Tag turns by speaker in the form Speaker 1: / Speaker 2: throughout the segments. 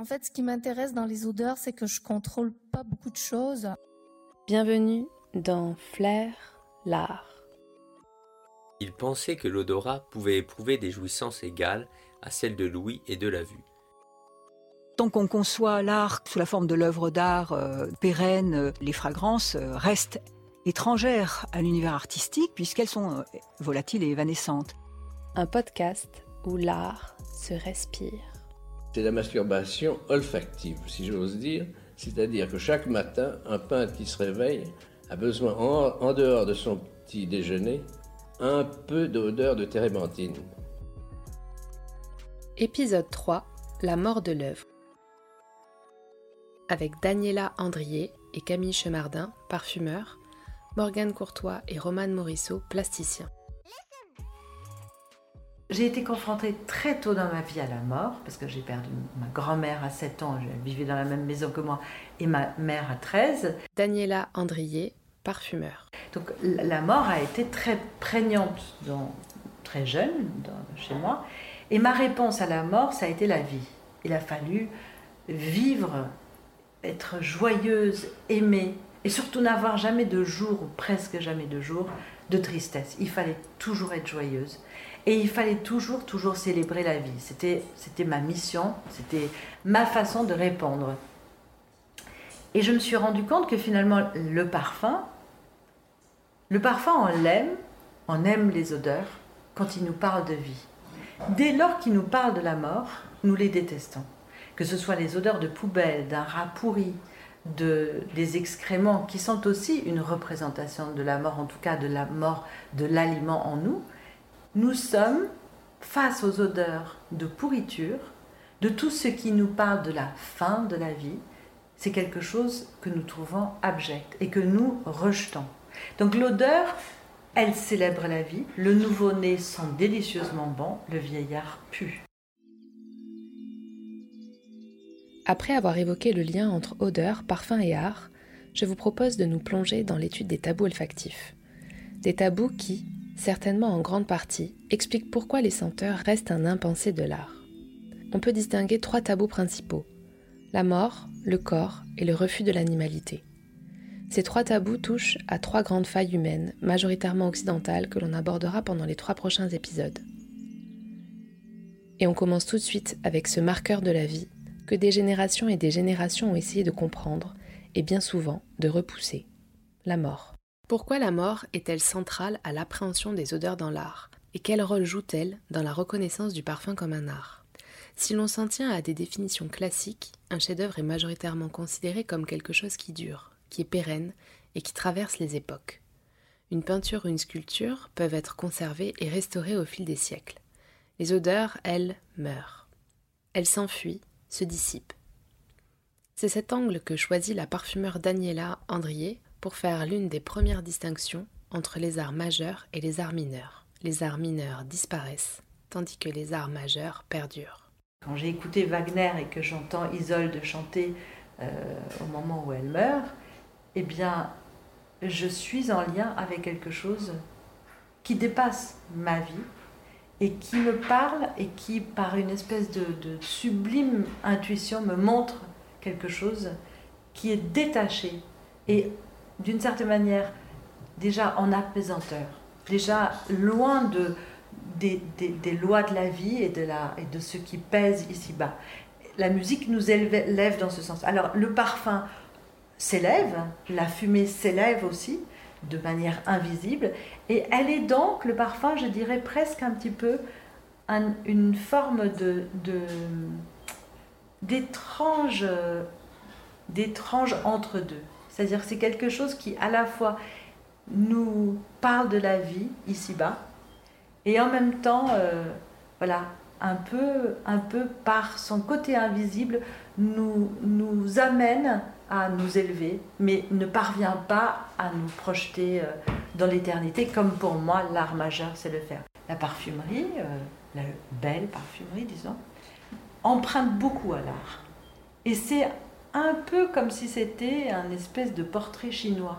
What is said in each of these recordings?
Speaker 1: En fait, ce qui m'intéresse dans les odeurs, c'est que je contrôle pas beaucoup de choses.
Speaker 2: Bienvenue dans Flair, l'art.
Speaker 3: Il pensait que l'odorat pouvait éprouver des jouissances égales à celles de l'ouïe et de la vue.
Speaker 4: Tant qu'on conçoit l'art sous la forme de l'œuvre d'art euh, pérenne, euh, les fragrances euh, restent étrangères à l'univers artistique puisqu'elles sont euh, volatiles et évanescentes.
Speaker 2: Un podcast où l'art se respire.
Speaker 5: C'est la masturbation olfactive, si j'ose dire. C'est-à-dire que chaque matin, un peintre qui se réveille a besoin, en, dehors de son petit déjeuner, un peu d'odeur de térébenthine.
Speaker 2: Épisode 3 La mort de l'œuvre. Avec Daniela Andrier et Camille Chemardin, parfumeurs, Morgane Courtois et Romane Morisseau, plasticiens.
Speaker 6: J'ai été confrontée très tôt dans ma vie à la mort, parce que j'ai perdu ma grand-mère à 7 ans, elle vivait dans la même maison que moi, et ma mère à 13.
Speaker 2: Daniela Andrier, parfumeur.
Speaker 6: Donc la mort a été très prégnante, dans, très jeune, dans- chez moi. Et ma réponse à la mort, ça a été la vie. Il a fallu vivre, être joyeuse, aimer, et surtout n'avoir jamais de jour, ou presque jamais de jour, de tristesse. Il fallait toujours être joyeuse. Et il fallait toujours, toujours célébrer la vie. C'était, ma mission, c'était ma façon de répondre. Et je me suis rendu compte que finalement, le parfum, le parfum, on l'aime, on aime les odeurs quand il nous parle de vie. Dès lors qu'il nous parle de la mort, nous les détestons. Que ce soit les odeurs de poubelle, d'un rat pourri, de, des excréments, qui sont aussi une représentation de la mort, en tout cas de la mort de l'aliment en nous, nous sommes face aux odeurs de pourriture, de tout ce qui nous parle de la fin de la vie. C'est quelque chose que nous trouvons abject et que nous rejetons. Donc l'odeur, elle célèbre la vie. Le nouveau-né sent délicieusement bon, le vieillard pue.
Speaker 2: Après avoir évoqué le lien entre odeur, parfum et art, je vous propose de nous plonger dans l'étude des tabous olfactifs. Des tabous qui, certainement en grande partie, expliquent pourquoi les senteurs restent un impensé de l'art. On peut distinguer trois tabous principaux la mort, le corps et le refus de l'animalité. Ces trois tabous touchent à trois grandes failles humaines, majoritairement occidentales, que l'on abordera pendant les trois prochains épisodes. Et on commence tout de suite avec ce marqueur de la vie que des générations et des générations ont essayé de comprendre et bien souvent de repousser. La mort. Pourquoi la mort est-elle centrale à l'appréhension des odeurs dans l'art? Et quel rôle joue-t-elle dans la reconnaissance du parfum comme un art? Si l'on s'en tient à des définitions classiques, un chef-d'œuvre est majoritairement considéré comme quelque chose qui dure, qui est pérenne et qui traverse les époques. Une peinture ou une sculpture peuvent être conservées et restaurées au fil des siècles. Les odeurs, elles, meurent. Elles s'enfuient, se dissipent. C'est cet angle que choisit la parfumeur Daniela Andrier pour faire l'une des premières distinctions entre les arts majeurs et les arts mineurs. Les arts mineurs disparaissent, tandis que les arts majeurs perdurent.
Speaker 6: Quand j'ai écouté Wagner et que j'entends Isolde chanter euh, au moment où elle meurt, eh bien, je suis en lien avec quelque chose qui dépasse ma vie et qui me parle et qui, par une espèce de, sublime intuition, me montre quelque chose qui est détaché et d'une certaine manière déjà en apaisanteur, déjà loin de, des, des- des lois de la vie et de, la, et de ce qui pèse ici-bas. La musique nous élève dans ce sens. Alors le parfum s'élève, la fumée s'élève aussi de manière invisible, et elle est donc, le parfum, je dirais presque un petit peu un- une forme de, de- d'étrange d'étrange entre deux. C'est-à-dire c'est quelque chose qui à la fois nous parle de la vie ici-bas et en même temps euh, voilà un peu un peu par son côté invisible nous nous amène à nous élever mais ne parvient pas à nous projeter euh, dans l'éternité comme pour moi l'art majeur c'est le faire. La parfumerie euh, la belle parfumerie disons emprunte beaucoup à l'art. Et c'est un peu comme si c'était un espèce de portrait chinois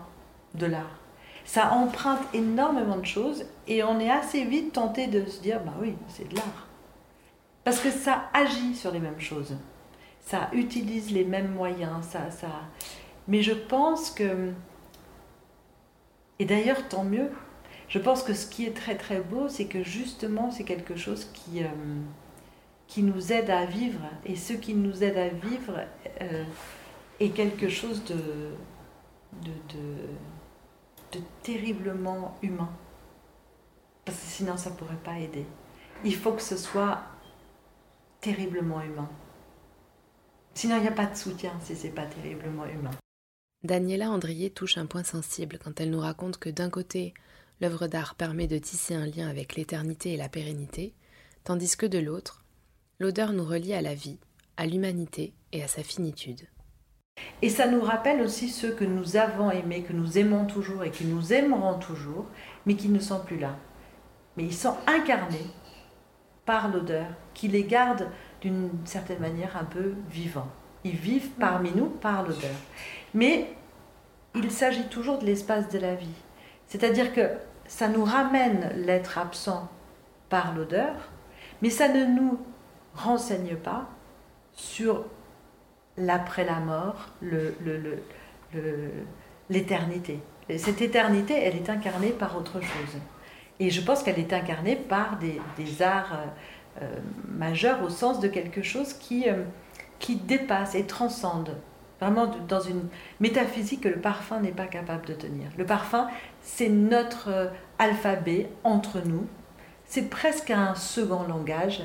Speaker 6: de l'art. Ça emprunte énormément de choses et on est assez vite tenté de se dire, bah oui, c'est de l'art. Parce que ça agit sur les mêmes choses. Ça utilise les mêmes moyens, ça, ça. Mais je pense que, et d'ailleurs tant mieux, je pense que ce qui est très très beau, c'est que justement c'est quelque chose qui, euh, qui nous aide à vivre, et ce qui nous aide à vivre euh, est quelque chose de, de, de, de terriblement humain. Parce que sinon ça ne pourrait pas aider. Il faut que ce soit terriblement humain. Sinon, il n'y a pas de soutien si c'est pas terriblement humain.
Speaker 2: Daniela Andrier touche un point sensible quand elle nous raconte que d'un côté, l'œuvre d'art permet de tisser un lien avec l'éternité et la pérennité, tandis que de l'autre, l'odeur nous relie à la vie, à l'humanité et à sa finitude.
Speaker 6: Et ça nous rappelle aussi ceux que nous avons aimés, que nous aimons toujours et que nous aimerons toujours, mais qui ne sont plus là. Mais ils sont incarnés par l'odeur, qui les garde d'une certaine manière un peu vivants. Ils vivent parmi nous par l'odeur. Mais il s'agit toujours de l'espace de la vie. C'est-à-dire que ça nous ramène l'être absent par l'odeur, mais ça ne nous renseigne pas sur l'après la mort, l'éternité. Cette éternité, elle est incarnée par autre chose. Et je pense qu'elle est incarnée par des, arts euh, majeur au sens de quelque chose qui, euh, qui dépasse et transcende. Vraiment dans une métaphysique que le parfum n'est pas capable de tenir. Le parfum, c'est notre euh, alphabet entre nous. C'est presque un second langage.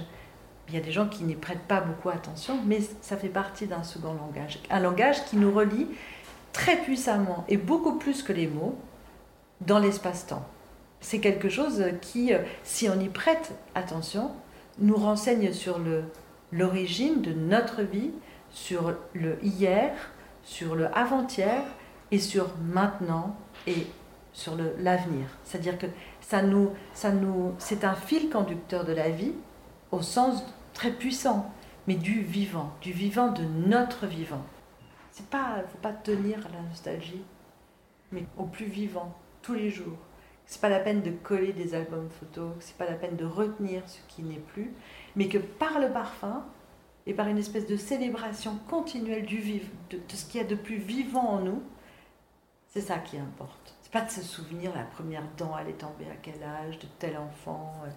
Speaker 6: Il y a des gens qui n'y prêtent pas beaucoup attention, mais ça fait partie d'un second langage. Un langage qui nous relie très puissamment et beaucoup plus que les mots dans l'espace-temps. C'est quelque chose qui, si on y prête attention, nous renseigne sur l'origine de notre vie, sur le hier, sur le avant-hier et sur maintenant et sur l'avenir. C'est-à-dire que ça nous, ça nous, c'est un fil conducteur de la vie au sens très puissant, mais du vivant, du vivant de notre vivant. C'est pas, faut pas tenir à la nostalgie, mais au plus vivant, tous les jours c'est pas la peine de coller des albums photos, c'est pas la peine de retenir ce qui n'est plus, mais que par le parfum et par une espèce de célébration continuelle du vivre, de, ce qu'il y a de plus vivant en nous, c'est ça qui importe. C'est pas de se souvenir la première dent, elle est tombée à quel âge, de tel enfant, euh,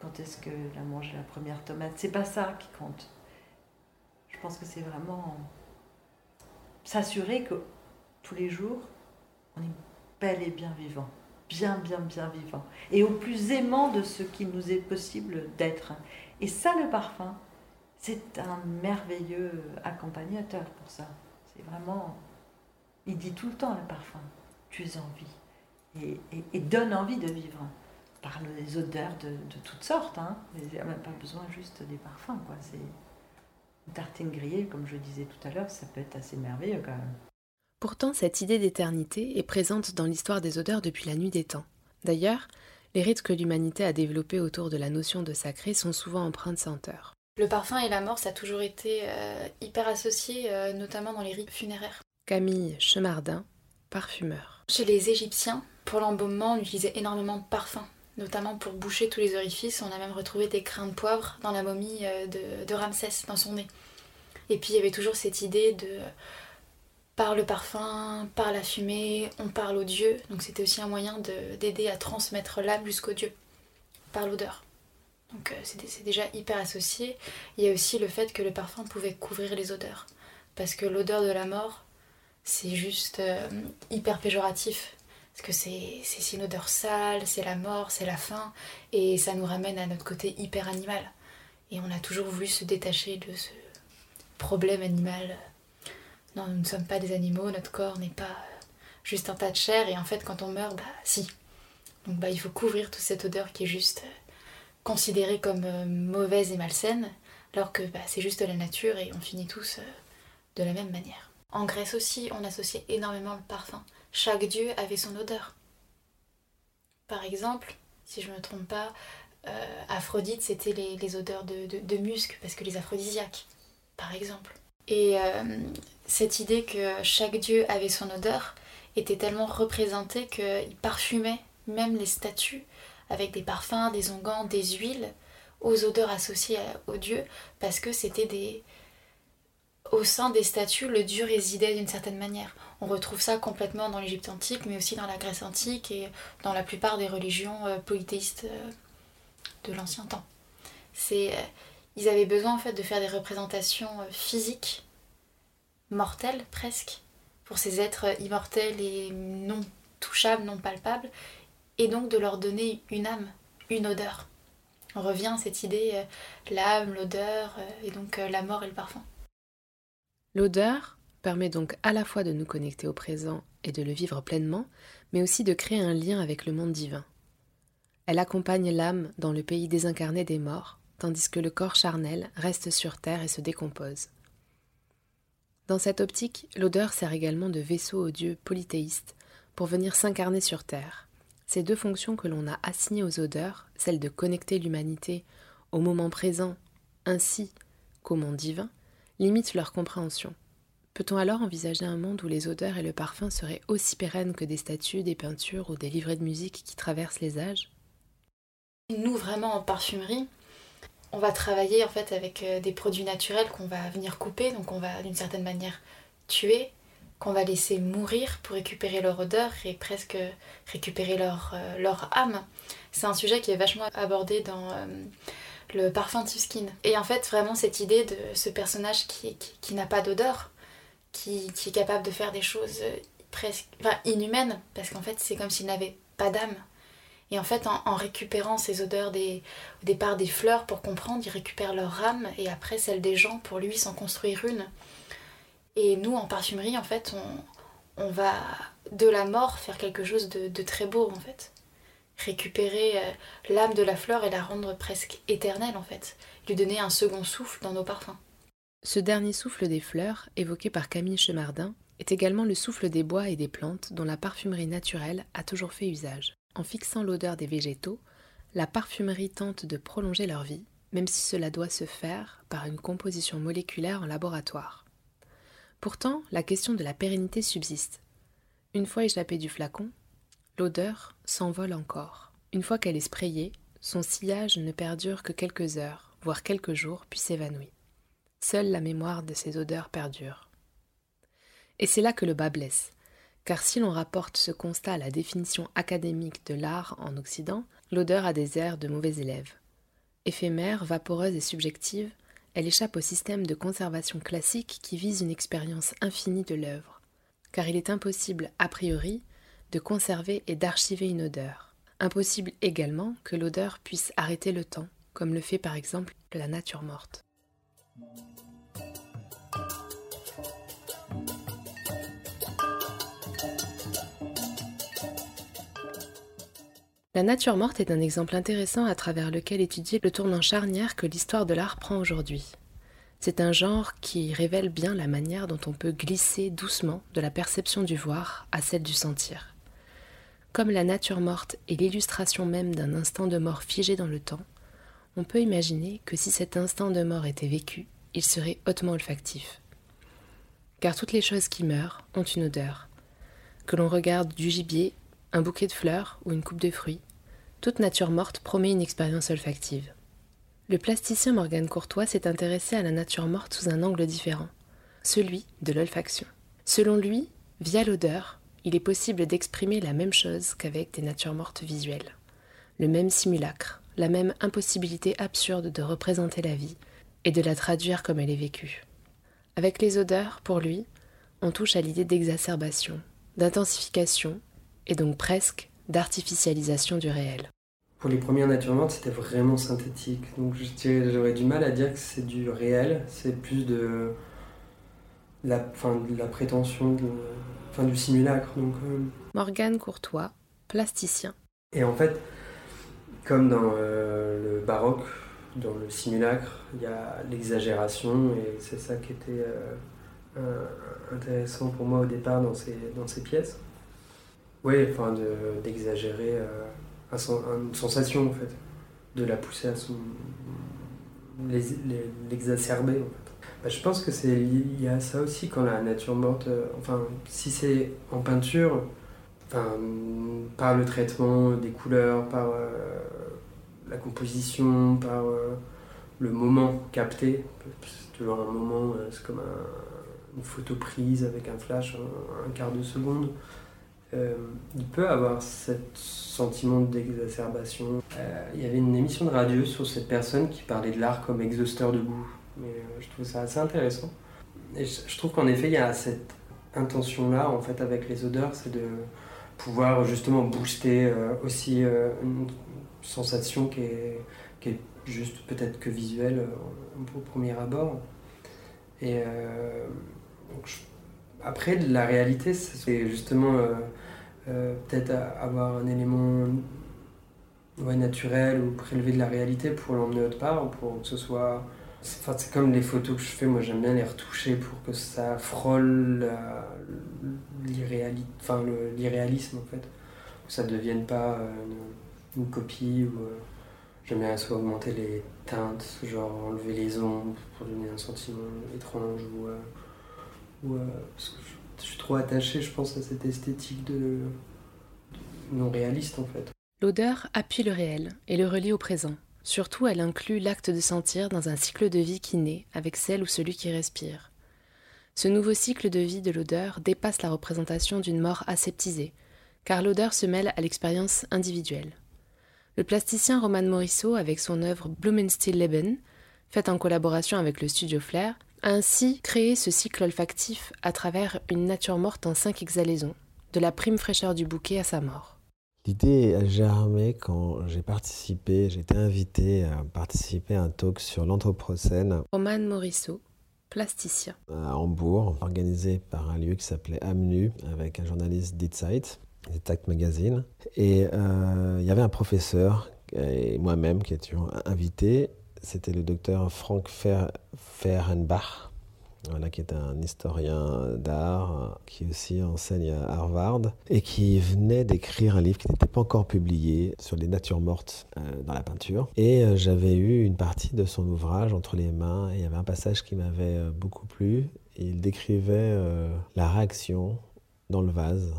Speaker 6: quand est-ce qu'elle a mangé la première tomate. C'est pas ça qui compte. Je pense que c'est vraiment s'assurer que tous les jours, on est bel et bien vivant bien, bien, bien vivant, et au plus aimant de ce qu'il nous est possible d'être. Et ça, le parfum, c'est un merveilleux accompagnateur pour ça. C'est vraiment... Il dit tout le temps, le parfum, tu es en vie, et, donne envie de vivre par les odeurs de, toutes sortes. Hein. Il n'y a même pas besoin juste des parfums. Quoi. C'est une tartine grillée, comme je disais tout à l'heure, ça peut être assez merveilleux quand même.
Speaker 2: Pourtant, cette idée d'éternité est présente dans l'histoire des odeurs depuis la nuit des temps. D'ailleurs, les rites que l'humanité a développés autour de la notion de sacré sont souvent empreints de senteur.
Speaker 7: Le parfum et la mort, ça a toujours été euh, hyper associé, euh, notamment dans les rites funéraires.
Speaker 2: Camille Chemardin, parfumeur.
Speaker 7: Chez les Égyptiens, pour l'embaumement, on utilisait énormément de parfums, notamment pour boucher tous les orifices. On a même retrouvé des grains de poivre dans la momie euh, de, de Ramsès, dans son nez. Et puis il y avait toujours cette idée de par le parfum, par la fumée, on parle au Dieu. Donc c'était aussi un moyen d'aider à transmettre l'âme jusqu'au Dieu, par l'odeur. Donc euh, c'est déjà hyper associé. Il y a aussi le fait que le parfum pouvait couvrir les odeurs. Parce que l'odeur de la mort, c'est juste euh, hyper péjoratif. Parce que c'est une odeur sale, c'est la mort, c'est la faim. Et ça nous ramène à notre côté hyper animal. Et on a toujours voulu se détacher de ce problème animal non, nous ne sommes pas des animaux, notre corps n'est pas juste un tas de chair, et en fait, quand on meurt, bah si. Donc bah, il faut couvrir toute cette odeur qui est juste euh, considérée comme euh, mauvaise et malsaine, alors que bah, c'est juste la nature et on finit tous euh, de la même manière. En Grèce aussi, on associait énormément le parfum. Chaque dieu avait son odeur. Par exemple, si je ne me trompe pas, Aphrodite, c'était les, odeurs de, de, musc, parce que les aphrodisiaques, par exemple. Et cette idée que chaque dieu avait son odeur était tellement représentée qu'il parfumait même les statues avec des parfums, des onguents, des huiles aux odeurs associées aux dieux parce que c'était des au sein des statues, le dieu résidait d'une certaine manière. On retrouve ça complètement dans l'Égypte antique, mais aussi dans la Grèce antique et dans la plupart des religions euh, polythéistes euh, de l'ancien temps. Euh, ils avaient besoin en fait de faire des représentations physiques, mortelles presque, pour ces êtres immortels et non touchables, non palpables, et donc de leur donner une âme, une odeur. On revient à cette idée, l'âme, l'odeur, et donc la mort et le parfum.
Speaker 2: L'odeur permet donc à la fois de nous connecter au présent et de le vivre pleinement, mais aussi de créer un lien avec le monde divin. Elle accompagne l'âme dans le pays désincarné des morts, tandis que le corps charnel reste sur terre et se décompose. Dans cette optique, l'odeur sert également de vaisseau aux dieux polythéistes pour venir s'incarner sur terre. Ces deux fonctions que l'on a assignées aux odeurs, celle de connecter l'humanité au moment présent ainsi qu'au monde divin, limite leur compréhension. Peut-on alors envisager un monde où les odeurs et le parfum seraient aussi pérennes que des statues, des peintures ou des livrets de musique qui traversent les âges?
Speaker 7: Nous, vraiment, en parfumerie, on va travailler en fait avec euh, des produits naturels qu'on va venir couper, donc on va d'une certaine manière tuer, qu'on va laisser mourir pour récupérer leur odeur et presque récupérer leur, euh, âme. C'est un sujet qui est vachement abordé dans euh, le parfum Skin. Et en fait, vraiment, cette idée de ce personnage qui, n'a pas d'odeur, qui, est capable de faire des choses presque inhumaines, parce qu'en fait, c'est comme s'il n'avait pas d'âme. Et en fait, en, récupérant ces odeurs des, au départ des fleurs pour comprendre, il récupère leur âme et après celle des gens pour lui s'en construire une. Et nous, en parfumerie, en fait, on, va de la mort faire quelque chose de, de très beau, en fait récupérer euh, l'âme de la fleur et la rendre presque éternelle en fait, lui donner un second souffle dans nos parfums.
Speaker 2: Ce dernier souffle des fleurs, évoqué par Camille Chemardin, est également le souffle des bois et des plantes dont la parfumerie naturelle a toujours fait usage. En fixant l'odeur des végétaux, la parfumerie tente de prolonger leur vie, même si cela doit se faire par une composition moléculaire en laboratoire. Pourtant, la question de la pérennité subsiste. Une fois échappée du flacon, L'odeur s'envole encore. Une fois qu'elle est sprayée, son sillage ne perdure que quelques heures, voire quelques jours, puis s'évanouit. Seule la mémoire de ces odeurs perdure. Et c'est là que le bas blesse, car si l'on rapporte ce constat à la définition académique de l'art en Occident, l'odeur a des airs de mauvais élèves. Éphémère, vaporeuse et subjective, elle échappe au système de conservation classique qui vise une expérience infinie de l'œuvre, car il est impossible, a priori, de conserver et d'archiver une odeur. Impossible également que l'odeur puisse arrêter le temps, comme le fait par exemple la nature morte. La nature morte est un exemple intéressant à travers lequel étudier le tournant charnière que l'histoire de l'art prend aujourd'hui. C'est un genre qui révèle bien la manière dont on peut glisser doucement de la perception du voir à celle du sentir. Comme la nature morte est l'illustration même d'un instant de mort figé dans le temps, on peut imaginer que si cet instant de mort était vécu, il serait hautement olfactif. Car toutes les choses qui meurent ont une odeur. Que l'on regarde du gibier, un bouquet de fleurs ou une coupe de fruits, toute nature morte promet une expérience olfactive. Le plasticien Morgane Courtois s'est intéressé à la nature morte sous un angle différent, celui de l'olfaction. Selon lui, via l'odeur, il est possible d'exprimer la même chose qu'avec des natures mortes visuelles. Le même simulacre, la même impossibilité absurde de représenter la vie et de la traduire comme elle est vécue. Avec les odeurs, pour lui, on touche à l'idée d'exacerbation, d'intensification et donc presque d'artificialisation du réel.
Speaker 8: Pour les premières natures mortes, c'était vraiment synthétique. Donc j'aurais du mal à dire que c'est du réel, c'est plus de la, de la prétention de, enfin du simulacre. Donc,
Speaker 2: euh. Morgane Courtois, plasticien.
Speaker 8: Et en fait, comme dans euh, le baroque, dans le simulacre, il y a l'exagération et c'est ça qui était euh, intéressant pour moi au départ dans ces, dans ces pièces. Oui, enfin d'exagérer une sensation en fait, de la pousser à son. l'exacerber en fait. Bah, je pense que c'est a ça aussi quand la nature morte. Euh, enfin, si c'est en peinture, enfin, par le traitement des couleurs, par euh, la composition, par euh, le moment capté, tu vois, un moment, euh, c'est comme une photo prise avec un flash, un, quart de seconde. Euh, il peut avoir ce sentiment d'exacerbation. Euh, il y avait une émission de radio sur cette personne qui parlait de l'art comme exhausteur de goût. Mais je trouve ça assez intéressant. Et je, trouve qu'en effet, il y a cette intention-là, en fait, avec les odeurs, c'est de pouvoir justement booster aussi une sensation qui est, juste peut-être que visuelle euh, au premier abord. Et euh, après, la réalité, c'est justement euh, peut-être avoir un élément naturel ou prélevé de la réalité pour l'emmener autre part, pour que ce soit. Enfin, c'est comme les photos que je fais, moi j'aime bien les retoucher pour que ça frôle l'irréalisme en fait. Que ça ne devienne pas une, une copie ou. J'aime bien soit augmenter les teintes, genre enlever les ombres pour donner un sentiment étrange euh, euh, je, suis trop je pense, à cette esthétique non réaliste en fait.
Speaker 2: L'odeur appuie le réel et le relie au présent. Surtout, elle inclut l'acte de sentir dans un cycle de vie qui naît avec celle ou celui qui respire. Ce nouveau cycle de vie de l'odeur dépasse la représentation d'une mort aseptisée, car l'odeur se mêle à l'expérience individuelle. Le plasticien Roman Morisseau, avec son œuvre Blumenstill-Leben, faite en collaboration avec le studio Flair, ainsi créé ce cycle olfactif à travers une nature morte en cinq exhalaisons, de la prime fraîcheur du bouquet à sa mort.
Speaker 9: L'idée a germé quand j'ai participé, j'ai été invité à participer à un talk sur l'Anthropocène.
Speaker 2: Roman Morisseau, plasticien.
Speaker 9: À Hambourg, organisé par un lieu qui s'appelait Amnu, avec un journaliste d'Itzeit. Tact Magazine. Et euh, il y avait un professeur et moi-même qui étions invités. C'était le docteur Frank Fehrenbach, qui est un historien d'art, qui aussi enseigne à Harvard, et qui venait d'écrire un livre qui n'était pas encore publié sur les natures mortes euh, dans la peinture. Et euh, j'avais eu une partie de son ouvrage entre les mains, et il y avait un passage qui m'avait beaucoup plu. il décrivait la réaction dans le vase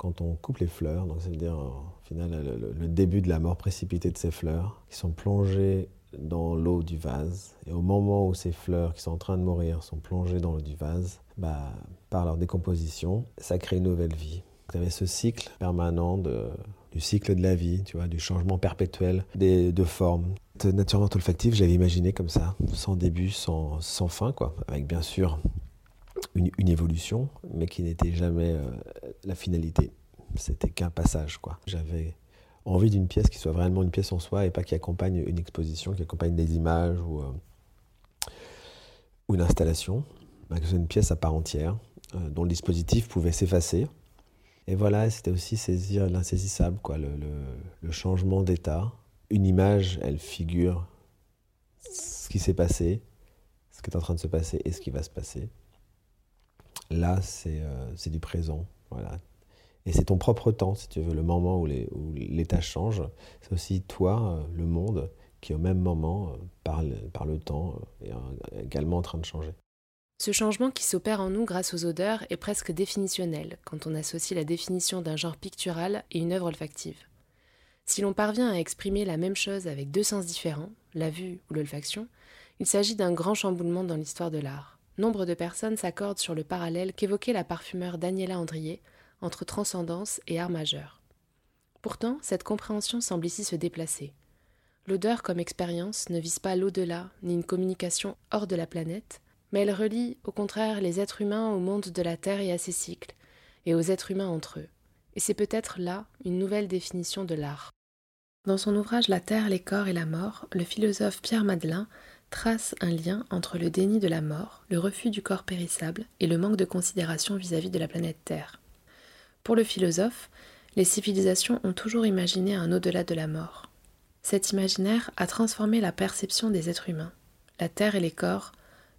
Speaker 9: quand on coupe les fleurs, donc ça veut dire au final le, début de la mort précipitée de ces fleurs, qui sont plongées dans l'eau du vase, et au moment où ces fleurs qui sont en train de mourir sont plongées dans l'eau du vase, bah, par leur décomposition, ça crée une nouvelle vie. Vous avez ce cycle permanent du cycle de la vie, tu vois, du changement perpétuel des, de formes. Naturellement olfactive, j'avais imaginé comme ça, sans début, sans, sans fin, quoi, avec bien sûr une, évolution, mais qui n'était jamais euh, la finalité. C'était qu'un passage, quoi. Envie d'une pièce qui soit vraiment une pièce en soi et pas qui accompagne une exposition, qui accompagne des images ou, euh, une installation. Que ce une pièce à part entière, euh, dont le dispositif pouvait s'effacer. Et voilà, c'était aussi saisir l'insaisissable, quoi, le, changement d'état. Une image, elle figure ce qui s'est passé, ce qui est en train de se passer et ce qui va se passer. Là, euh, c'est du présent. Voilà. Et c'est ton propre temps, si tu veux, le moment où l'état change. C'est aussi toi, euh, le monde, qui au même moment, euh, par le, par le temps, est également en train de changer.
Speaker 2: Ce changement qui s'opère en nous grâce aux odeurs est presque définitionnel quand on associe la définition d'un genre pictural et une œuvre olfactive. Si l'on parvient à exprimer la même chose avec deux sens différents, la vue ou l'olfaction, il s'agit d'un grand chamboulement dans l'histoire de l'art nombre de personnes s'accordent sur le parallèle qu'évoquait la parfumeur Daniela Andrier entre transcendance et art majeur. Pourtant, cette compréhension semble ici se déplacer. L'odeur comme expérience ne vise pas l'au-delà ni une communication hors de la planète, mais elle relie au contraire les êtres humains au monde de la Terre et à ses cycles, et aux êtres humains entre eux. Et c'est peut-être là une nouvelle définition de l'art. Dans son ouvrage La Terre, les corps et la mort, le philosophe Pierre Madelin trace un lien entre le déni de la mort, le refus du corps périssable et le manque de considération vis-à-vis de la planète Terre. Pour le philosophe, les civilisations ont toujours imaginé un au-delà de la mort. Cet imaginaire a transformé la perception des êtres humains. La Terre et les corps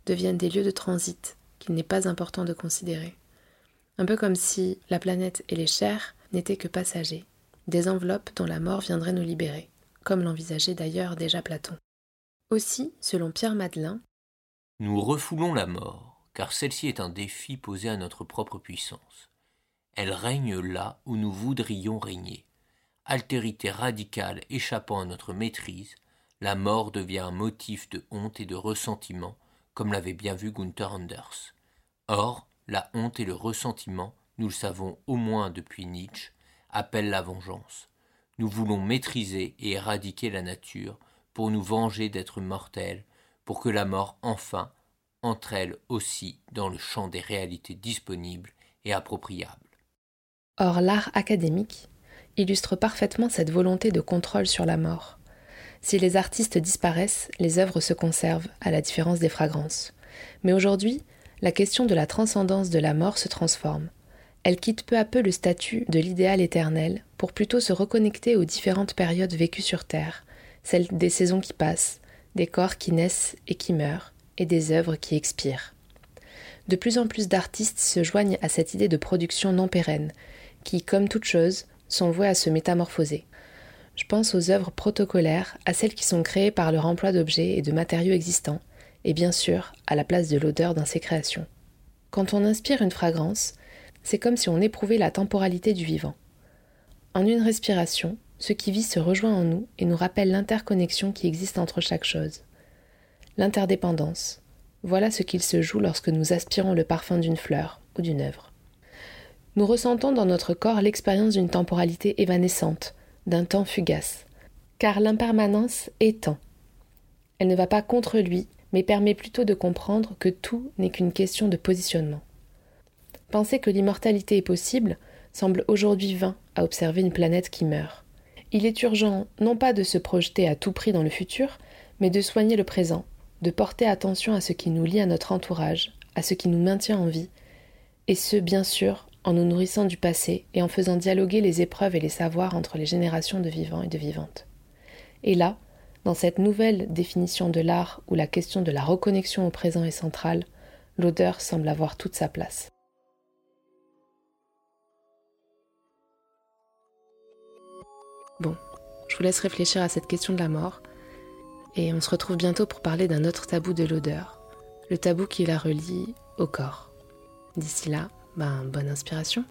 Speaker 2: deviennent des lieux de transit qu'il n'est pas important de considérer. Un peu comme si la planète et les chairs n'étaient que passagers, des enveloppes dont la mort viendrait nous libérer, comme l'envisageait d'ailleurs déjà Platon. Aussi, selon Pierre Madelin,
Speaker 3: Nous refoulons la mort, car celle-ci est un défi posé à notre propre puissance. Elle règne là où nous voudrions régner. Altérité radicale échappant à notre maîtrise, la mort devient un motif de honte et de ressentiment comme l'avait bien vu Gunther Anders. Or, la honte et le ressentiment, nous le savons au moins depuis Nietzsche, appellent la vengeance. Nous voulons maîtriser et éradiquer la nature pour nous venger d'être mortels, pour que la mort enfin entre elle aussi dans le champ des réalités disponibles et appropriables.
Speaker 2: Or, l'art académique illustre parfaitement cette volonté de contrôle sur la mort. Si les artistes disparaissent, les œuvres se conservent, à la différence des fragrances. Mais aujourd'hui, la question de la transcendance de la mort se transforme. Elle quitte peu à peu le statut de l'idéal éternel pour plutôt se reconnecter aux différentes périodes vécues sur Terre, celles des saisons qui passent, des corps qui naissent et qui meurent, et des œuvres qui expirent. De plus en plus d'artistes se joignent à cette idée de production non pérenne, qui, comme toute chose, sont vouées à se métamorphoser. Je pense aux œuvres protocolaires, à celles qui sont créées par leur emploi d'objets et de matériaux existants, et bien sûr à la place de l'odeur dans ces créations. Quand on inspire une fragrance, c'est comme si on éprouvait la temporalité du vivant. En une respiration, ce qui vit se rejoint en nous et nous rappelle l'interconnexion qui existe entre chaque chose. L'interdépendance, voilà ce qu'il se joue lorsque nous aspirons le parfum d'une fleur ou d'une œuvre. Nous ressentons dans notre corps l'expérience d'une temporalité évanescente, d'un temps fugace, car l'impermanence est temps. Elle ne va pas contre lui, mais permet plutôt de comprendre que tout n'est qu'une question de positionnement. Penser que l'immortalité est possible semble aujourd'hui vain à observer une planète qui meurt. Il est urgent non pas de se projeter à tout prix dans le futur, mais de soigner le présent, de porter attention à ce qui nous lie à notre entourage, à ce qui nous maintient en vie, et ce, bien sûr, en nous nourrissant du passé et en faisant dialoguer les épreuves et les savoirs entre les générations de vivants et de vivantes. Et là, dans cette nouvelle définition de l'art où la question de la reconnexion au présent est centrale, l'odeur semble avoir toute sa place. Bon, je vous laisse réfléchir à cette question de la mort, et on se retrouve bientôt pour parler d'un autre tabou de l'odeur, le tabou qui la relie au corps. D'ici là, ben, bonne inspiration.